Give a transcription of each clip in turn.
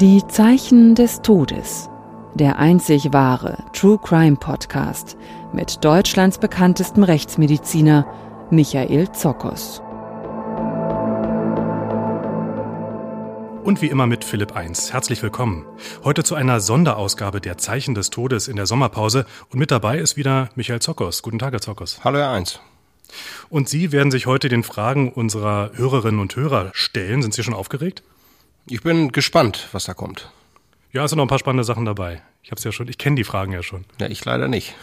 Die Zeichen des Todes. Der einzig wahre True Crime Podcast mit Deutschlands bekanntestem Rechtsmediziner Michael Zokos. Und wie immer mit Philipp 1. Herzlich willkommen. Heute zu einer Sonderausgabe der Zeichen des Todes in der Sommerpause. Und mit dabei ist wieder Michael Zokos. Guten Tag, Herr Zokos. Hallo, Herr 1. Und Sie werden sich heute den Fragen unserer Hörerinnen und Hörer stellen. Sind Sie schon aufgeregt? Ich bin gespannt, was da kommt. Ja, es sind noch ein paar spannende Sachen dabei. Ich habe ja schon, ich kenne die Fragen ja schon. Ja, ich leider nicht.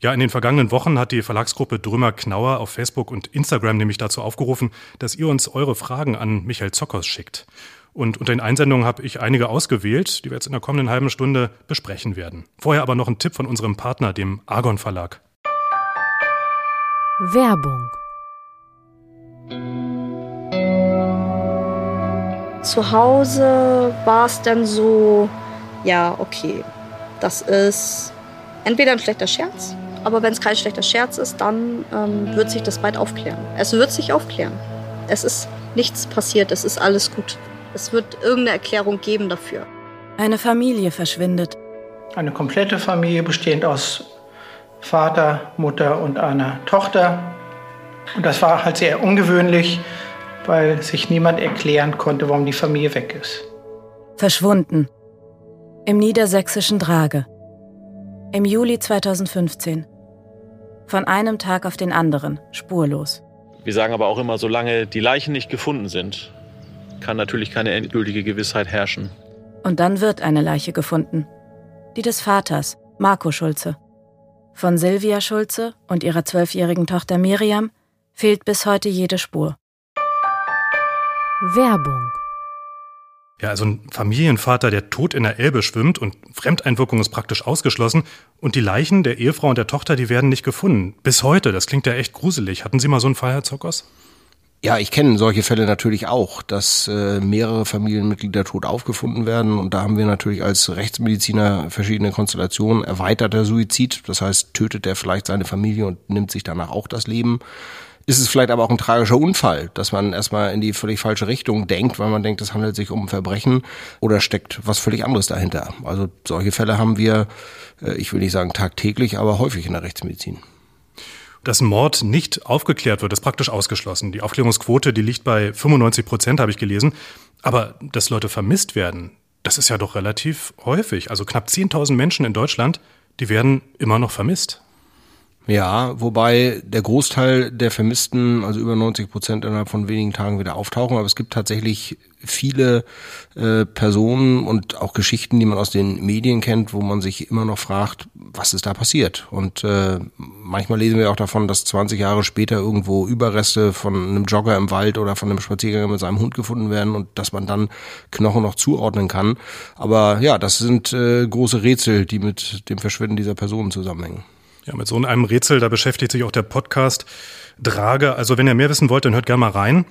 Ja, in den vergangenen Wochen hat die Verlagsgruppe Drömer Knauer auf Facebook und Instagram nämlich dazu aufgerufen, dass ihr uns eure Fragen an Michael Zockers schickt. Und unter den Einsendungen habe ich einige ausgewählt, die wir jetzt in der kommenden halben Stunde besprechen werden. Vorher aber noch ein Tipp von unserem Partner, dem Argon Verlag. Werbung Zu Hause war es dann so, ja, okay, das ist entweder ein schlechter Scherz, aber wenn es kein schlechter Scherz ist, dann ähm, wird sich das bald aufklären. Es wird sich aufklären. Es ist nichts passiert, es ist alles gut. Es wird irgendeine Erklärung geben dafür. Eine Familie verschwindet. Eine komplette Familie bestehend aus Vater, Mutter und einer Tochter. Und das war halt sehr ungewöhnlich weil sich niemand erklären konnte, warum die Familie weg ist. Verschwunden. Im niedersächsischen Drage. Im Juli 2015. Von einem Tag auf den anderen, spurlos. Wir sagen aber auch immer, solange die Leichen nicht gefunden sind, kann natürlich keine endgültige Gewissheit herrschen. Und dann wird eine Leiche gefunden. Die des Vaters, Marco Schulze. Von Silvia Schulze und ihrer zwölfjährigen Tochter Miriam fehlt bis heute jede Spur. Werbung. Ja, also ein Familienvater, der tot in der Elbe schwimmt und Fremdeinwirkung ist praktisch ausgeschlossen und die Leichen der Ehefrau und der Tochter, die werden nicht gefunden. Bis heute, das klingt ja echt gruselig. Hatten Sie mal so einen Fall, Herr Zockers? Ja, ich kenne solche Fälle natürlich auch, dass äh, mehrere Familienmitglieder tot aufgefunden werden. Und da haben wir natürlich als Rechtsmediziner verschiedene Konstellationen. Erweiterter Suizid, das heißt, tötet er vielleicht seine Familie und nimmt sich danach auch das Leben ist es vielleicht aber auch ein tragischer Unfall, dass man erstmal in die völlig falsche Richtung denkt, weil man denkt, es handelt sich um ein Verbrechen oder steckt was völlig anderes dahinter. Also solche Fälle haben wir, äh, ich will nicht sagen tagtäglich, aber häufig in der Rechtsmedizin. Dass Mord nicht aufgeklärt wird, ist praktisch ausgeschlossen. Die Aufklärungsquote, die liegt bei 95 Prozent, habe ich gelesen. Aber dass Leute vermisst werden, das ist ja doch relativ häufig. Also knapp 10.000 Menschen in Deutschland, die werden immer noch vermisst. Ja, wobei der Großteil der Vermissten, also über 90 Prozent innerhalb von wenigen Tagen wieder auftauchen. Aber es gibt tatsächlich viele äh, Personen und auch Geschichten, die man aus den Medien kennt, wo man sich immer noch fragt, was ist da passiert? Und äh, manchmal lesen wir auch davon, dass 20 Jahre später irgendwo Überreste von einem Jogger im Wald oder von einem Spaziergänger mit seinem Hund gefunden werden und dass man dann Knochen noch zuordnen kann. Aber ja, das sind äh, große Rätsel, die mit dem Verschwinden dieser Personen zusammenhängen. Ja, mit so einem Rätsel, da beschäftigt sich auch der Podcast Drage. Also wenn ihr mehr wissen wollt, dann hört gerne mal rein.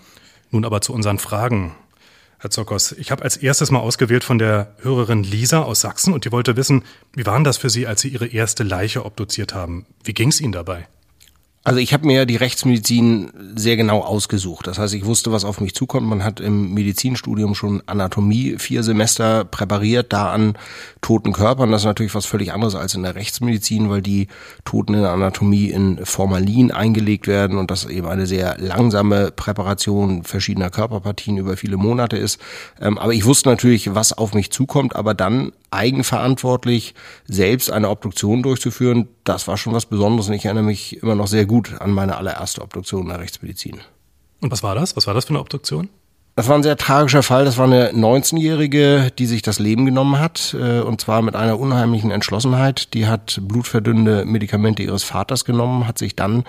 Nun aber zu unseren Fragen. Herr Zockers, ich habe als erstes mal ausgewählt von der Hörerin Lisa aus Sachsen und die wollte wissen, wie war das für Sie, als Sie Ihre erste Leiche obduziert haben? Wie ging es Ihnen dabei? Also ich habe mir die Rechtsmedizin sehr genau ausgesucht. Das heißt, ich wusste, was auf mich zukommt. Man hat im Medizinstudium schon Anatomie vier Semester präpariert, da an toten Körpern. Das ist natürlich was völlig anderes als in der Rechtsmedizin, weil die Toten in der Anatomie in Formalin eingelegt werden und das eben eine sehr langsame Präparation verschiedener Körperpartien über viele Monate ist. Ähm, aber ich wusste natürlich, was auf mich zukommt. Aber dann eigenverantwortlich selbst eine Obduktion durchzuführen, das war schon was Besonderes und ich erinnere mich immer noch sehr gut an meine allererste Obduktion in der Rechtsmedizin. Und was war das? Was war das für eine Obduktion? Das war ein sehr tragischer Fall. Das war eine 19-Jährige, die sich das Leben genommen hat, äh, und zwar mit einer unheimlichen Entschlossenheit. Die hat blutverdünnende Medikamente ihres Vaters genommen, hat sich dann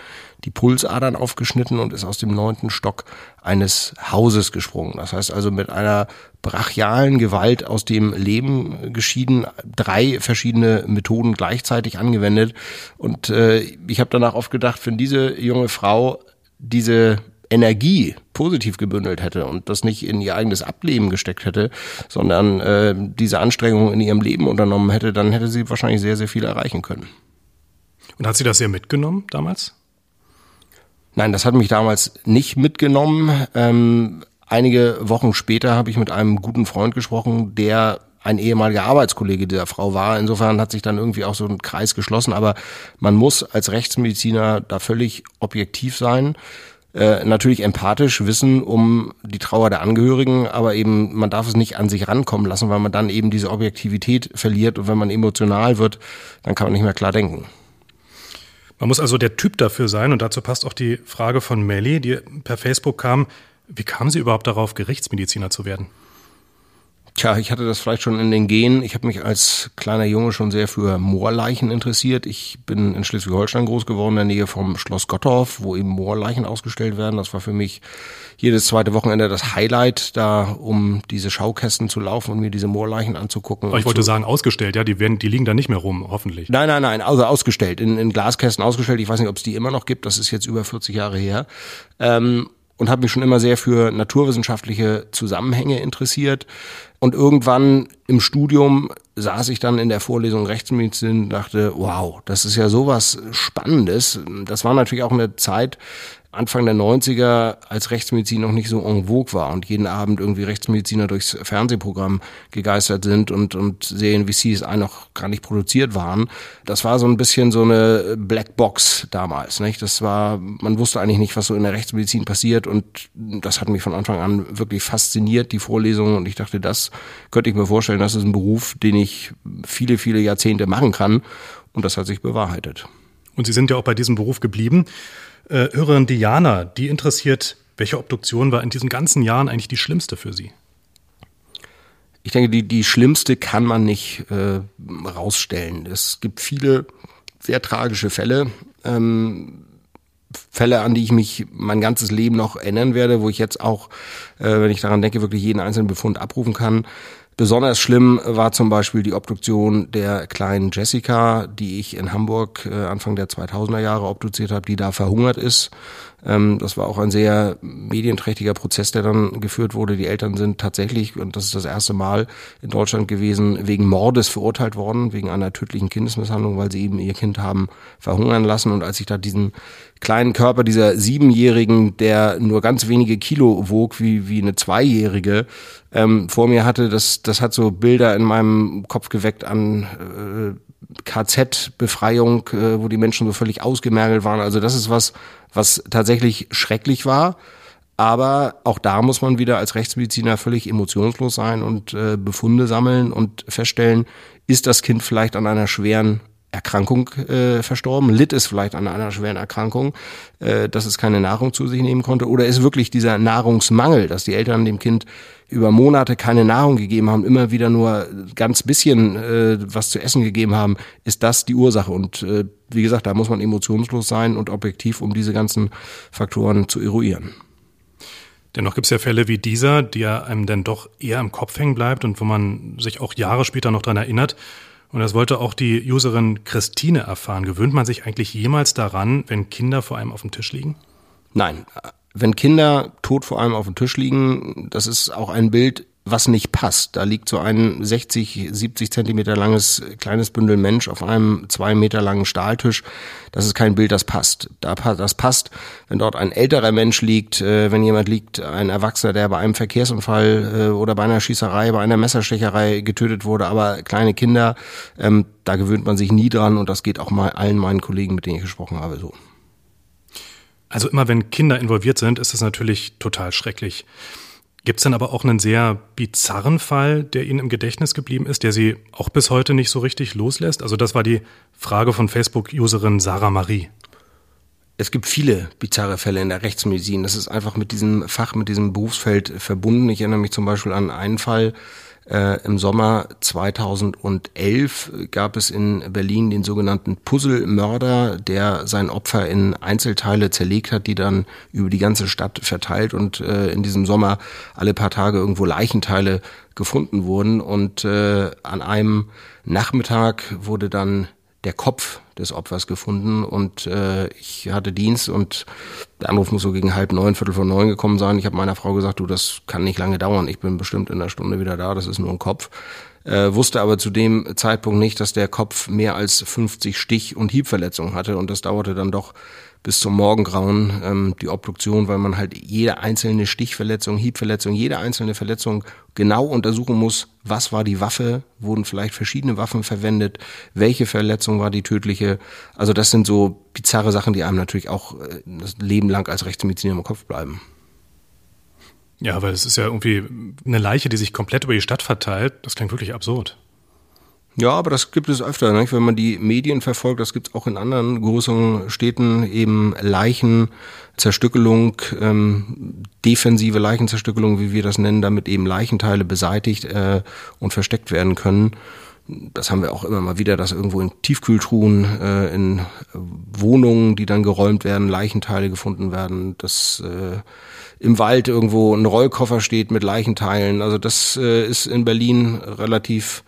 die Pulsadern aufgeschnitten und ist aus dem neunten Stock eines Hauses gesprungen. Das heißt also mit einer brachialen Gewalt aus dem Leben geschieden, drei verschiedene Methoden gleichzeitig angewendet. Und äh, ich habe danach oft gedacht, wenn diese junge Frau diese Energie positiv gebündelt hätte und das nicht in ihr eigenes Ableben gesteckt hätte, sondern äh, diese Anstrengung in ihrem Leben unternommen hätte, dann hätte sie wahrscheinlich sehr, sehr viel erreichen können. Und hat sie das sehr mitgenommen damals? Nein, das hat mich damals nicht mitgenommen. Ähm, einige Wochen später habe ich mit einem guten Freund gesprochen, der ein ehemaliger Arbeitskollege dieser Frau war. Insofern hat sich dann irgendwie auch so ein Kreis geschlossen. Aber man muss als Rechtsmediziner da völlig objektiv sein äh, natürlich empathisch wissen um die Trauer der Angehörigen, aber eben man darf es nicht an sich rankommen lassen, weil man dann eben diese Objektivität verliert und wenn man emotional wird, dann kann man nicht mehr klar denken. Man muss also der Typ dafür sein und dazu passt auch die Frage von Melly, die per Facebook kam. Wie kam sie überhaupt darauf, Gerichtsmediziner zu werden? Tja, ich hatte das vielleicht schon in den Genen. Ich habe mich als kleiner Junge schon sehr für Moorleichen interessiert. Ich bin in Schleswig-Holstein groß geworden, in der Nähe vom Schloss Gottorf, wo eben Moorleichen ausgestellt werden. Das war für mich jedes zweite Wochenende das Highlight, da um diese Schaukästen zu laufen und mir diese Moorleichen anzugucken. Aber ich wollte sagen, ausgestellt, ja, die werden, die liegen da nicht mehr rum, hoffentlich. Nein, nein, nein, also ausgestellt, in, in Glaskästen ausgestellt. Ich weiß nicht, ob es die immer noch gibt. Das ist jetzt über 40 Jahre her. Ähm, und habe mich schon immer sehr für naturwissenschaftliche Zusammenhänge interessiert. Und irgendwann im Studium saß ich dann in der Vorlesung Rechtsmedizin und dachte, wow, das ist ja sowas Spannendes. Das war natürlich auch eine Zeit, Anfang der 90er, als Rechtsmedizin noch nicht so en vogue war und jeden Abend irgendwie Rechtsmediziner durchs Fernsehprogramm gegeistert sind und, und Serien wie CSI noch gar nicht produziert waren. Das war so ein bisschen so eine Blackbox damals, nicht? Das war, man wusste eigentlich nicht, was so in der Rechtsmedizin passiert und das hat mich von Anfang an wirklich fasziniert, die Vorlesungen und ich dachte, das könnte ich mir vorstellen, das ist ein Beruf, den ich viele, viele Jahrzehnte machen kann und das hat sich bewahrheitet. Und Sie sind ja auch bei diesem Beruf geblieben. Äh, Hörerin Diana, die interessiert, welche Obduktion war in diesen ganzen Jahren eigentlich die schlimmste für Sie? Ich denke, die, die schlimmste kann man nicht äh, rausstellen. Es gibt viele sehr tragische Fälle. Ähm, Fälle, an die ich mich mein ganzes Leben noch erinnern werde, wo ich jetzt auch, äh, wenn ich daran denke, wirklich jeden einzelnen Befund abrufen kann. Besonders schlimm war zum Beispiel die Obduktion der kleinen Jessica, die ich in Hamburg äh, Anfang der 2000er Jahre obduziert habe, die da verhungert ist. Ähm, das war auch ein sehr medienträchtiger Prozess, der dann geführt wurde. Die Eltern sind tatsächlich, und das ist das erste Mal in Deutschland gewesen, wegen Mordes verurteilt worden, wegen einer tödlichen Kindesmisshandlung, weil sie eben ihr Kind haben verhungern lassen. Und als ich da diesen kleinen Körper dieser Siebenjährigen, der nur ganz wenige Kilo wog, wie, wie eine Zweijährige, ähm, vor mir hatte, das, das hat so Bilder in meinem Kopf geweckt an äh, KZ-Befreiung, äh, wo die Menschen so völlig ausgemergelt waren. Also das ist was, was tatsächlich schrecklich war. Aber auch da muss man wieder als Rechtsmediziner völlig emotionslos sein und äh, Befunde sammeln und feststellen, ist das Kind vielleicht an einer schweren Erkrankung äh, verstorben, litt es vielleicht an einer schweren Erkrankung, äh, dass es keine Nahrung zu sich nehmen konnte, oder ist wirklich dieser Nahrungsmangel, dass die Eltern dem Kind über Monate keine Nahrung gegeben haben, immer wieder nur ganz bisschen äh, was zu essen gegeben haben, ist das die Ursache. Und äh, wie gesagt, da muss man emotionslos sein und objektiv, um diese ganzen Faktoren zu eruieren. Dennoch gibt es ja Fälle wie dieser, die ja einem dann doch eher im Kopf hängen bleibt und wo man sich auch Jahre später noch dran erinnert. Und das wollte auch die Userin Christine erfahren. Gewöhnt man sich eigentlich jemals daran, wenn Kinder vor einem auf dem Tisch liegen? Nein. Wenn Kinder tot vor allem auf dem Tisch liegen, das ist auch ein Bild, was nicht passt. Da liegt so ein 60, 70 Zentimeter langes kleines Bündel Mensch auf einem zwei Meter langen Stahltisch. Das ist kein Bild, das passt. Das passt, wenn dort ein älterer Mensch liegt, äh, wenn jemand liegt, ein Erwachsener, der bei einem Verkehrsunfall äh, oder bei einer Schießerei, bei einer Messerstecherei getötet wurde, aber kleine Kinder, ähm, da gewöhnt man sich nie dran und das geht auch mal allen meinen Kollegen, mit denen ich gesprochen habe, so. Also immer wenn Kinder involviert sind, ist das natürlich total schrecklich. Gibt es dann aber auch einen sehr bizarren Fall, der Ihnen im Gedächtnis geblieben ist, der Sie auch bis heute nicht so richtig loslässt? Also das war die Frage von Facebook-Userin Sarah Marie. Es gibt viele bizarre Fälle in der Rechtsmedizin. Das ist einfach mit diesem Fach, mit diesem Berufsfeld verbunden. Ich erinnere mich zum Beispiel an einen Fall, äh, Im Sommer 2011 gab es in Berlin den sogenannten Puzzlemörder, der sein Opfer in Einzelteile zerlegt hat, die dann über die ganze Stadt verteilt und äh, in diesem Sommer alle paar Tage irgendwo Leichenteile gefunden wurden. Und äh, an einem Nachmittag wurde dann der Kopf des Opfers gefunden und äh, ich hatte Dienst und der Anruf muss so gegen halb neun, viertel vor neun gekommen sein. Ich habe meiner Frau gesagt, du, das kann nicht lange dauern. Ich bin bestimmt in einer Stunde wieder da. Das ist nur ein Kopf. Äh, wusste aber zu dem Zeitpunkt nicht, dass der Kopf mehr als 50 Stich- und Hiebverletzungen hatte und das dauerte dann doch bis zum Morgengrauen ähm, die Obduktion, weil man halt jede einzelne Stichverletzung, Hiebverletzung, jede einzelne Verletzung genau untersuchen muss, was war die Waffe, wurden vielleicht verschiedene Waffen verwendet, welche Verletzung war die tödliche. Also das sind so bizarre Sachen, die einem natürlich auch äh, das Leben lang als Rechtsmediziner im Kopf bleiben. Ja, weil es ist ja irgendwie eine Leiche, die sich komplett über die Stadt verteilt. Das klingt wirklich absurd. Ja, aber das gibt es öfter, nicht? wenn man die Medien verfolgt. Das gibt es auch in anderen größeren Städten, eben Leichenzerstückelung, ähm, defensive Leichenzerstückelung, wie wir das nennen, damit eben Leichenteile beseitigt äh, und versteckt werden können. Das haben wir auch immer mal wieder, dass irgendwo in Tiefkühltruhen, äh, in Wohnungen, die dann geräumt werden, Leichenteile gefunden werden, dass äh, im Wald irgendwo ein Rollkoffer steht mit Leichenteilen. Also das äh, ist in Berlin relativ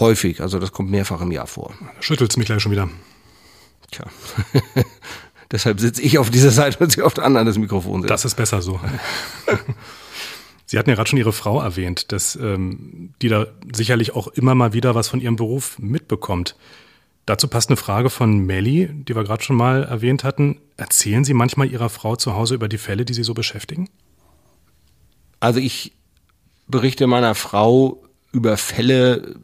häufig, also das kommt mehrfach im Jahr vor. Schüttelt's mich gleich schon wieder. Tja. Deshalb sitze ich auf dieser Seite und Sie auf der anderen das Mikrofon sitzt. Das ist besser so. Sie hatten ja gerade schon Ihre Frau erwähnt, dass ähm, die da sicherlich auch immer mal wieder was von ihrem Beruf mitbekommt. Dazu passt eine Frage von Melly, die wir gerade schon mal erwähnt hatten. Erzählen Sie manchmal Ihrer Frau zu Hause über die Fälle, die Sie so beschäftigen? Also ich berichte meiner Frau über Fälle,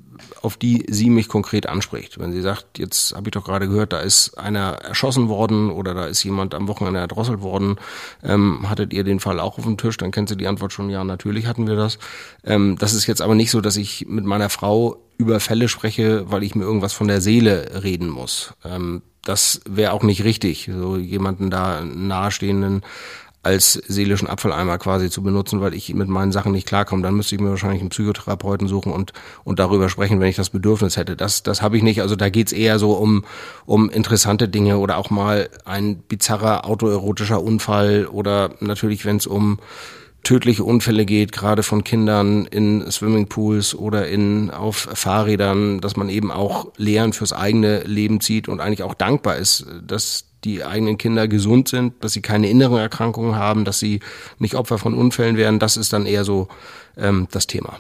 auf die sie mich konkret anspricht. Wenn sie sagt, jetzt habe ich doch gerade gehört, da ist einer erschossen worden oder da ist jemand am Wochenende erdrosselt worden, ähm, hattet ihr den Fall auch auf dem Tisch, dann kennt sie die Antwort schon, ja, natürlich hatten wir das. Ähm, das ist jetzt aber nicht so, dass ich mit meiner Frau über Fälle spreche, weil ich mir irgendwas von der Seele reden muss. Ähm, das wäre auch nicht richtig, so jemanden da nahestehenden als seelischen Abfalleimer quasi zu benutzen, weil ich mit meinen Sachen nicht klarkomme. Dann müsste ich mir wahrscheinlich einen Psychotherapeuten suchen und, und darüber sprechen, wenn ich das Bedürfnis hätte. Das, das habe ich nicht. Also da geht's eher so um, um interessante Dinge oder auch mal ein bizarrer autoerotischer Unfall oder natürlich, wenn es um tödliche Unfälle geht, gerade von Kindern in Swimmingpools oder in auf Fahrrädern, dass man eben auch Lehren fürs eigene Leben zieht und eigentlich auch dankbar ist, dass die eigenen Kinder gesund sind, dass sie keine inneren Erkrankungen haben, dass sie nicht Opfer von Unfällen werden. Das ist dann eher so ähm, das Thema.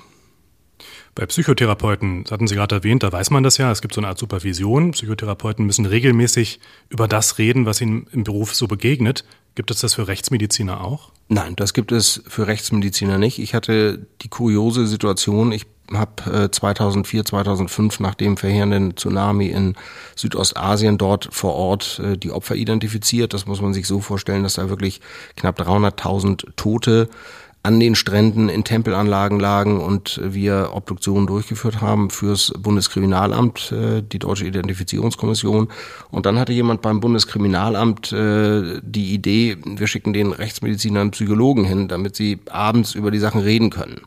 Bei Psychotherapeuten, das hatten Sie gerade erwähnt, da weiß man das ja, es gibt so eine Art Supervision. Psychotherapeuten müssen regelmäßig über das reden, was ihnen im Beruf so begegnet. Gibt es das für Rechtsmediziner auch? Nein, das gibt es für Rechtsmediziner nicht. Ich hatte die kuriose Situation, ich habe äh, 2004, 2005 nach dem verheerenden Tsunami in Südostasien dort vor Ort äh, die Opfer identifiziert. Das muss man sich so vorstellen, dass da wirklich knapp 300.000 Tote an den Stränden in Tempelanlagen lagen und wir Obduktionen durchgeführt haben fürs Bundeskriminalamt, äh, die Deutsche Identifizierungskommission. Und dann hatte jemand beim Bundeskriminalamt äh, die Idee, wir schicken den Rechtsmedizinern Psychologen hin, damit sie abends über die Sachen reden können.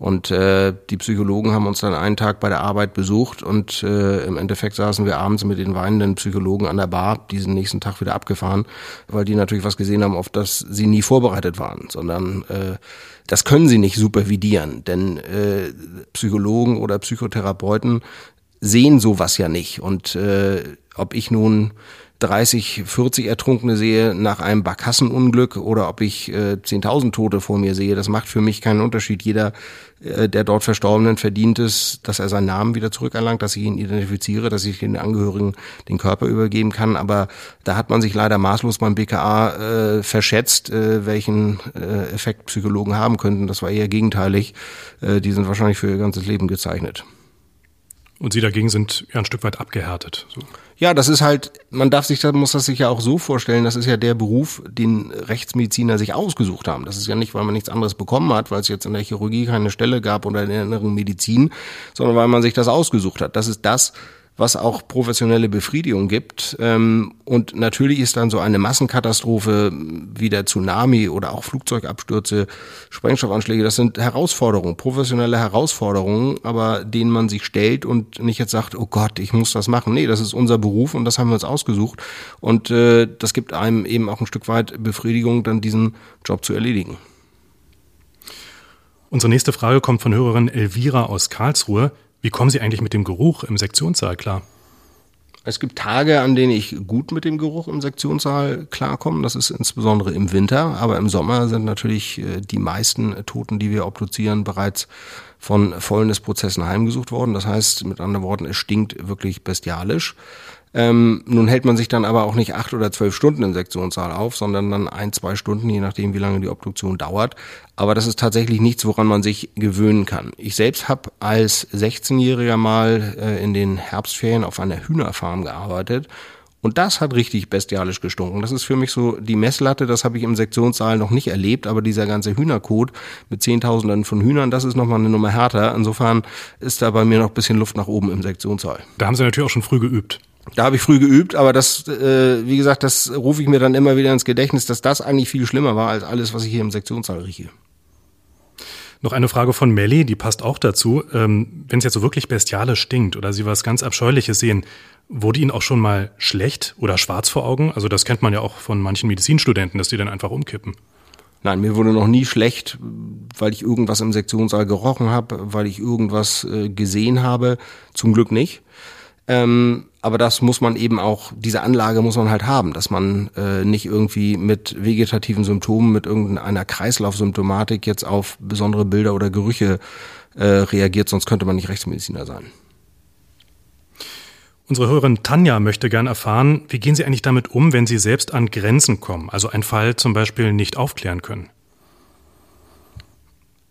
Und äh, die Psychologen haben uns dann einen Tag bei der Arbeit besucht und äh, im Endeffekt saßen wir abends mit den weinenden Psychologen an der Bar, diesen nächsten Tag wieder abgefahren, weil die natürlich was gesehen haben, auf das sie nie vorbereitet waren, sondern äh, das können sie nicht supervidieren, denn äh, Psychologen oder Psychotherapeuten sehen sowas ja nicht. Und äh, ob ich nun 30, 40 Ertrunkene sehe nach einem Barkassenunglück oder ob ich äh, 10.000 Tote vor mir sehe, das macht für mich keinen Unterschied. Jeder äh, der dort Verstorbenen verdient es, dass er seinen Namen wieder zurückerlangt, dass ich ihn identifiziere, dass ich den Angehörigen den Körper übergeben kann. Aber da hat man sich leider maßlos beim BKA äh, verschätzt, äh, welchen äh, Effekt Psychologen haben könnten. Das war eher gegenteilig. Äh, die sind wahrscheinlich für ihr ganzes Leben gezeichnet. Und Sie dagegen sind ja ein Stück weit abgehärtet. So. Ja, das ist halt, man darf sich, muss das sich ja auch so vorstellen, das ist ja der Beruf, den Rechtsmediziner sich ausgesucht haben. Das ist ja nicht, weil man nichts anderes bekommen hat, weil es jetzt in der Chirurgie keine Stelle gab oder in der inneren Medizin, sondern weil man sich das ausgesucht hat. Das ist das, was auch professionelle Befriedigung gibt. Ähm, und natürlich ist dann so eine Massenkatastrophe wie der Tsunami oder auch Flugzeugabstürze, Sprengstoffanschläge, das sind Herausforderungen, professionelle Herausforderungen, aber denen man sich stellt und nicht jetzt sagt, oh Gott, ich muss das machen. Nee, das ist unser Beruf und das haben wir uns ausgesucht. Und äh, das gibt einem eben auch ein Stück weit Befriedigung, dann diesen Job zu erledigen. Unsere nächste Frage kommt von Hörerin Elvira aus Karlsruhe. Wie kommen Sie eigentlich mit dem Geruch im Sektionssaal klar? Es gibt Tage, an denen ich gut mit dem Geruch im Sektionssaal klarkomme. Das ist insbesondere im Winter. Aber im Sommer sind natürlich äh, die meisten Toten, die wir obduzieren, bereits von Fäulnisprozessen heimgesucht worden. Das heißt, mit anderen Worten, es stinkt wirklich bestialisch. Ähm, nun hält man sich dann aber auch nicht acht oder zwölf Stunden im Sektionssaal auf, sondern dann ein, zwei Stunden, je nachdem, wie lange die Obduktion dauert. Aber das ist tatsächlich nichts, woran man sich gewöhnen kann. Ich selbst habe als 16-Jähriger mal äh, in den Herbstferien auf einer Hühnerfarm gearbeitet. Und das hat richtig bestialisch gestunken. Das ist für mich so die Messlatte, das habe ich im Sektionssaal noch nicht erlebt, aber dieser ganze Hühnerkot mit Zehntausenden von Hühnern, das ist nochmal eine Nummer härter. Insofern ist da bei mir noch ein bisschen Luft nach oben im Sektionssaal. Da haben Sie natürlich auch schon früh geübt. Da habe ich früh geübt, aber das, äh, wie gesagt, das rufe ich mir dann immer wieder ins Gedächtnis, dass das eigentlich viel schlimmer war als alles, was ich hier im Sektionssaal rieche. Noch eine Frage von Melly, die passt auch dazu. Ähm, Wenn es jetzt so wirklich bestialisch stinkt oder Sie was ganz Abscheuliches sehen, wurde Ihnen auch schon mal schlecht oder schwarz vor Augen? Also das kennt man ja auch von manchen Medizinstudenten, dass die dann einfach umkippen. Nein, mir wurde noch nie schlecht, weil ich irgendwas im Sektionssaal gerochen habe, weil ich irgendwas äh, gesehen habe. Zum Glück nicht. Ähm, aber das muss man eben auch, diese Anlage muss man halt haben, dass man äh, nicht irgendwie mit vegetativen Symptomen, mit irgendeiner Kreislaufsymptomatik jetzt auf besondere Bilder oder Gerüche äh, reagiert, sonst könnte man nicht Rechtsmediziner sein. Unsere Hörerin Tanja möchte gern erfahren, wie gehen Sie eigentlich damit um, wenn Sie selbst an Grenzen kommen, also einen Fall zum Beispiel nicht aufklären können?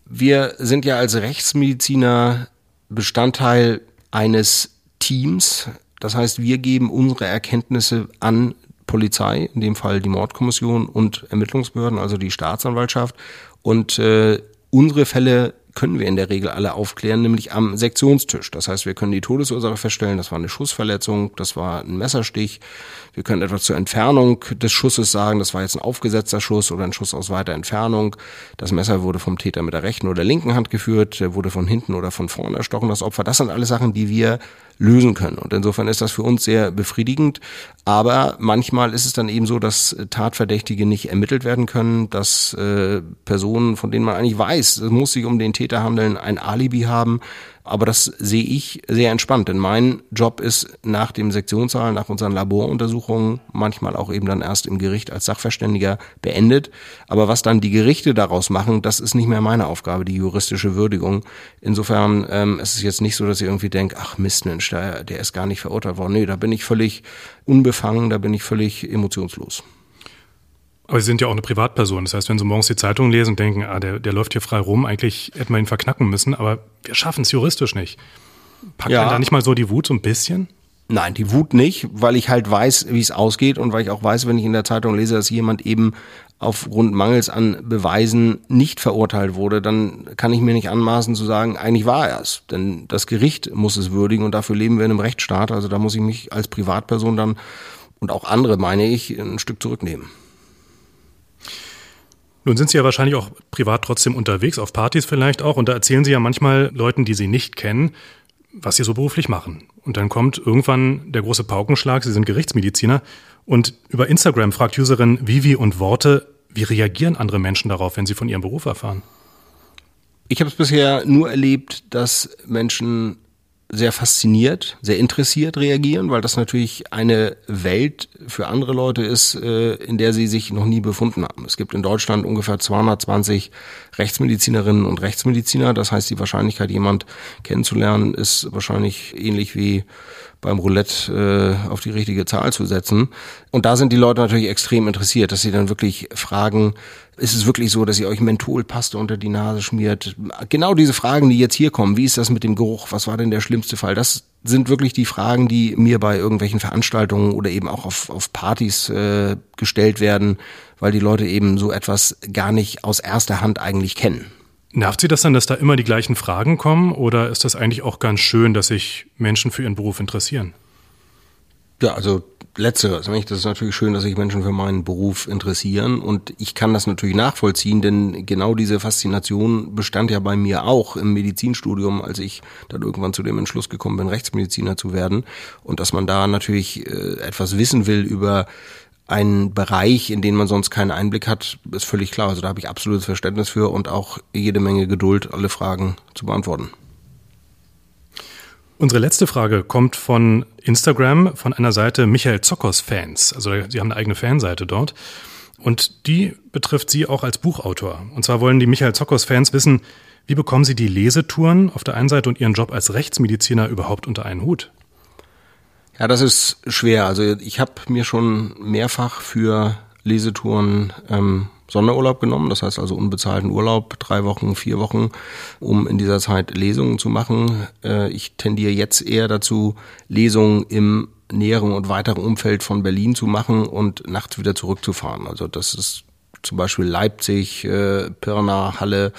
Wir sind ja als Rechtsmediziner Bestandteil eines Teams. Das heißt, wir geben unsere Erkenntnisse an Polizei, in dem Fall die Mordkommission und Ermittlungsbehörden, also die Staatsanwaltschaft. Und äh, unsere Fälle können wir in der Regel alle aufklären, nämlich am Sektionstisch. Das heißt, wir können die Todesursache feststellen, das war eine Schussverletzung, das war ein Messerstich. Wir können etwas zur Entfernung des Schusses sagen, das war jetzt ein aufgesetzter Schuss oder ein Schuss aus weiter Entfernung. Das Messer wurde vom Täter mit der rechten oder linken Hand geführt, wurde von hinten oder von vorne erstochen, das Opfer. Das sind alles Sachen, die wir lösen können. Und insofern ist das für uns sehr befriedigend. Aber manchmal ist es dann eben so, dass Tatverdächtige nicht ermittelt werden können, dass äh, Personen, von denen man eigentlich weiß, es muss sich um den Täter handeln, ein Alibi haben. Aber das sehe ich sehr entspannt, denn mein Job ist nach dem Sektionssaal, nach unseren Laboruntersuchungen, manchmal auch eben dann erst im Gericht als Sachverständiger beendet. Aber was dann die Gerichte daraus machen, das ist nicht mehr meine Aufgabe, die juristische Würdigung. Insofern ähm, es ist es jetzt nicht so, dass ich irgendwie denke, ach Mist, Mensch, der, der ist gar nicht verurteilt worden. Nee, da bin ich völlig unbefangen, da bin ich völlig emotionslos. Aber Sie sind ja auch eine Privatperson. Das heißt, wenn Sie morgens die Zeitung lesen und denken, ah, der, der läuft hier frei rum, eigentlich hätten wir ihn verknacken müssen, aber wir schaffen es juristisch nicht. Packt ja. da nicht mal so die Wut so ein bisschen? Nein, die Wut nicht, weil ich halt weiß, wie es ausgeht und weil ich auch weiß, wenn ich in der Zeitung lese, dass jemand eben aufgrund Mangels an Beweisen nicht verurteilt wurde, dann kann ich mir nicht anmaßen zu sagen, eigentlich war er es. Denn das Gericht muss es würdigen und dafür leben wir in einem Rechtsstaat. Also da muss ich mich als Privatperson dann und auch andere, meine ich, ein Stück zurücknehmen. Nun sind Sie ja wahrscheinlich auch privat trotzdem unterwegs, auf Partys vielleicht auch, und da erzählen Sie ja manchmal Leuten, die Sie nicht kennen, was Sie so beruflich machen. Und dann kommt irgendwann der große Paukenschlag, Sie sind Gerichtsmediziner, und über Instagram fragt Userin Vivi und Worte, wie reagieren andere Menschen darauf, wenn sie von ihrem Beruf erfahren? Ich habe es bisher nur erlebt, dass Menschen sehr fasziniert, sehr interessiert reagieren, weil das natürlich eine Welt für andere Leute ist, äh, in der sie sich noch nie befunden haben. Es gibt in Deutschland ungefähr 220 Rechtsmedizinerinnen und Rechtsmediziner. Das heißt, die Wahrscheinlichkeit, jemand kennenzulernen, ist wahrscheinlich ähnlich wie beim Roulette äh, auf die richtige Zahl zu setzen. Und da sind die Leute natürlich extrem interessiert, dass sie dann wirklich fragen, ist es wirklich so, dass ihr euch Mentholpaste unter die Nase schmiert? Genau diese Fragen, die jetzt hier kommen. Wie ist das mit dem Geruch? Was war denn der schlimmste Fall? Das sind wirklich die Fragen, die mir bei irgendwelchen Veranstaltungen oder eben auch auf, auf Partys äh, gestellt werden, weil die Leute eben so etwas gar nicht aus erster Hand eigentlich kennen. Nervt Sie das dann, dass da immer die gleichen Fragen kommen oder ist das eigentlich auch ganz schön, dass sich Menschen für ihren Beruf interessieren? Ja, also letzteres. Das ist natürlich schön, dass sich Menschen für meinen Beruf interessieren und ich kann das natürlich nachvollziehen, denn genau diese Faszination bestand ja bei mir auch im Medizinstudium, als ich dann irgendwann zu dem Entschluss gekommen bin, Rechtsmediziner zu werden und dass man da natürlich äh, etwas wissen will über ein Bereich, in den man sonst keinen Einblick hat, ist völlig klar. Also da habe ich absolutes Verständnis für und auch jede Menge Geduld, alle Fragen zu beantworten. Unsere letzte Frage kommt von Instagram, von einer Seite Michael Zockers Fans. Also Sie haben eine eigene Fanseite dort. Und die betrifft Sie auch als Buchautor. Und zwar wollen die Michael Zockers Fans wissen, wie bekommen Sie die Lesetouren auf der einen Seite und Ihren Job als Rechtsmediziner überhaupt unter einen Hut? Ja, das ist schwer. Also ich habe mir schon mehrfach für Lesetouren ähm, Sonderurlaub genommen, das heißt also unbezahlten Urlaub, drei Wochen, vier Wochen, um in dieser Zeit Lesungen zu machen. Äh, ich tendiere jetzt eher dazu, Lesungen im näheren und weiteren Umfeld von Berlin zu machen und nachts wieder zurückzufahren. Also das ist zum Beispiel Leipzig, äh, Pirna, Halle,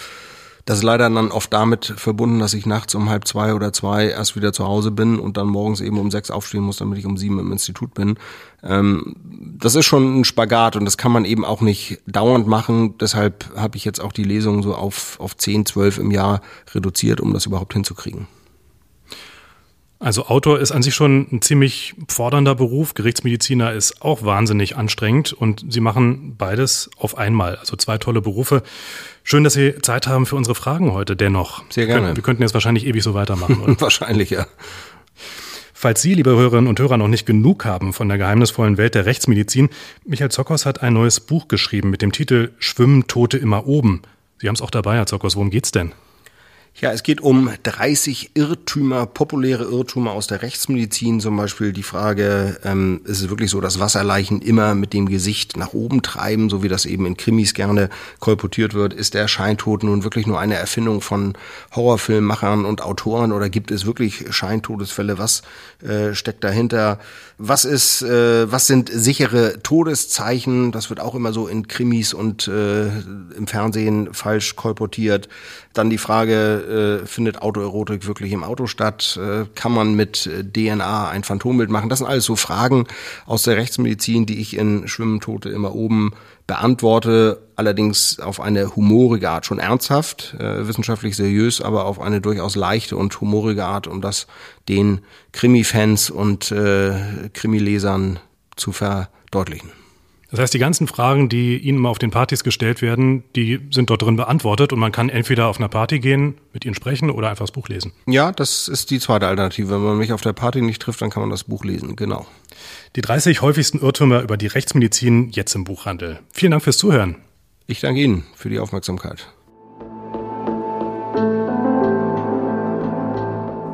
das ist leider dann oft damit verbunden, dass ich nachts um halb zwei oder zwei erst wieder zu Hause bin und dann morgens eben um sechs aufstehen muss, damit ich um sieben im Institut bin. Ähm, das ist schon ein Spagat und das kann man eben auch nicht dauernd machen. Deshalb habe ich jetzt auch die Lesungen so auf, auf zehn, zwölf im Jahr reduziert, um das überhaupt hinzukriegen. Also Autor ist an sich schon ein ziemlich fordernder Beruf. Gerichtsmediziner ist auch wahnsinnig anstrengend und Sie machen beides auf einmal. Also zwei tolle Berufe. Schön, dass Sie Zeit haben für unsere Fragen heute dennoch. Sehr gerne. Wir könnten jetzt wahrscheinlich ewig so weitermachen. Oder? wahrscheinlich, ja. Falls Sie, liebe Hörerinnen und Hörer, noch nicht genug haben von der geheimnisvollen Welt der Rechtsmedizin, Michael Zockers hat ein neues Buch geschrieben mit dem Titel Schwimmen Tote immer oben. Sie haben es auch dabei, Herr Zockers. Worum geht's denn? Ja, es geht um 30 Irrtümer, populäre Irrtümer aus der Rechtsmedizin, zum Beispiel die Frage, ähm, ist es wirklich so, dass Wasserleichen immer mit dem Gesicht nach oben treiben, so wie das eben in Krimis gerne kolportiert wird? Ist der Scheintod nun wirklich nur eine Erfindung von Horrorfilmmachern und Autoren oder gibt es wirklich Scheintodesfälle? Was äh, steckt dahinter? Was ist, äh, was sind sichere Todeszeichen? Das wird auch immer so in Krimis und äh, im Fernsehen falsch kolportiert. Dann die Frage, äh, findet Autoerotik wirklich im Auto statt? Äh, kann man mit DNA ein Phantombild machen? Das sind alles so Fragen aus der Rechtsmedizin, die ich in Schwimmentote immer oben beantworte, allerdings auf eine humorige Art, schon ernsthaft, äh, wissenschaftlich seriös, aber auf eine durchaus leichte und humorige Art, um das den Krimi-Fans und äh, Krimi-Lesern zu verdeutlichen. Das heißt, die ganzen Fragen, die Ihnen mal auf den Partys gestellt werden, die sind dort drin beantwortet und man kann entweder auf einer Party gehen, mit Ihnen sprechen oder einfach das Buch lesen. Ja, das ist die zweite Alternative. Wenn man mich auf der Party nicht trifft, dann kann man das Buch lesen, genau. Die 30 häufigsten Irrtümer über die Rechtsmedizin jetzt im Buchhandel. Vielen Dank fürs Zuhören. Ich danke Ihnen für die Aufmerksamkeit.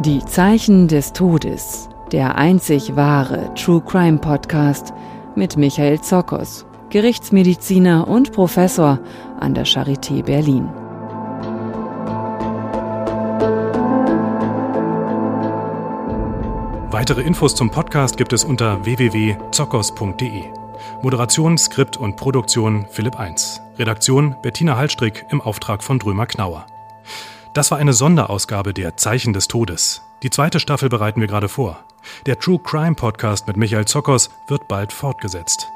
Die Zeichen des Todes, der einzig wahre True Crime Podcast – mit Michael Zokos, Gerichtsmediziner und Professor an der Charité Berlin. Weitere Infos zum Podcast gibt es unter www.zokos.de. Moderation, Skript und Produktion Philipp 1. Redaktion Bettina Hallstrick im Auftrag von Drömer Knauer. Das war eine Sonderausgabe der Zeichen des Todes. Die zweite Staffel bereiten wir gerade vor. Der True Crime Podcast mit Michael Zockers wird bald fortgesetzt.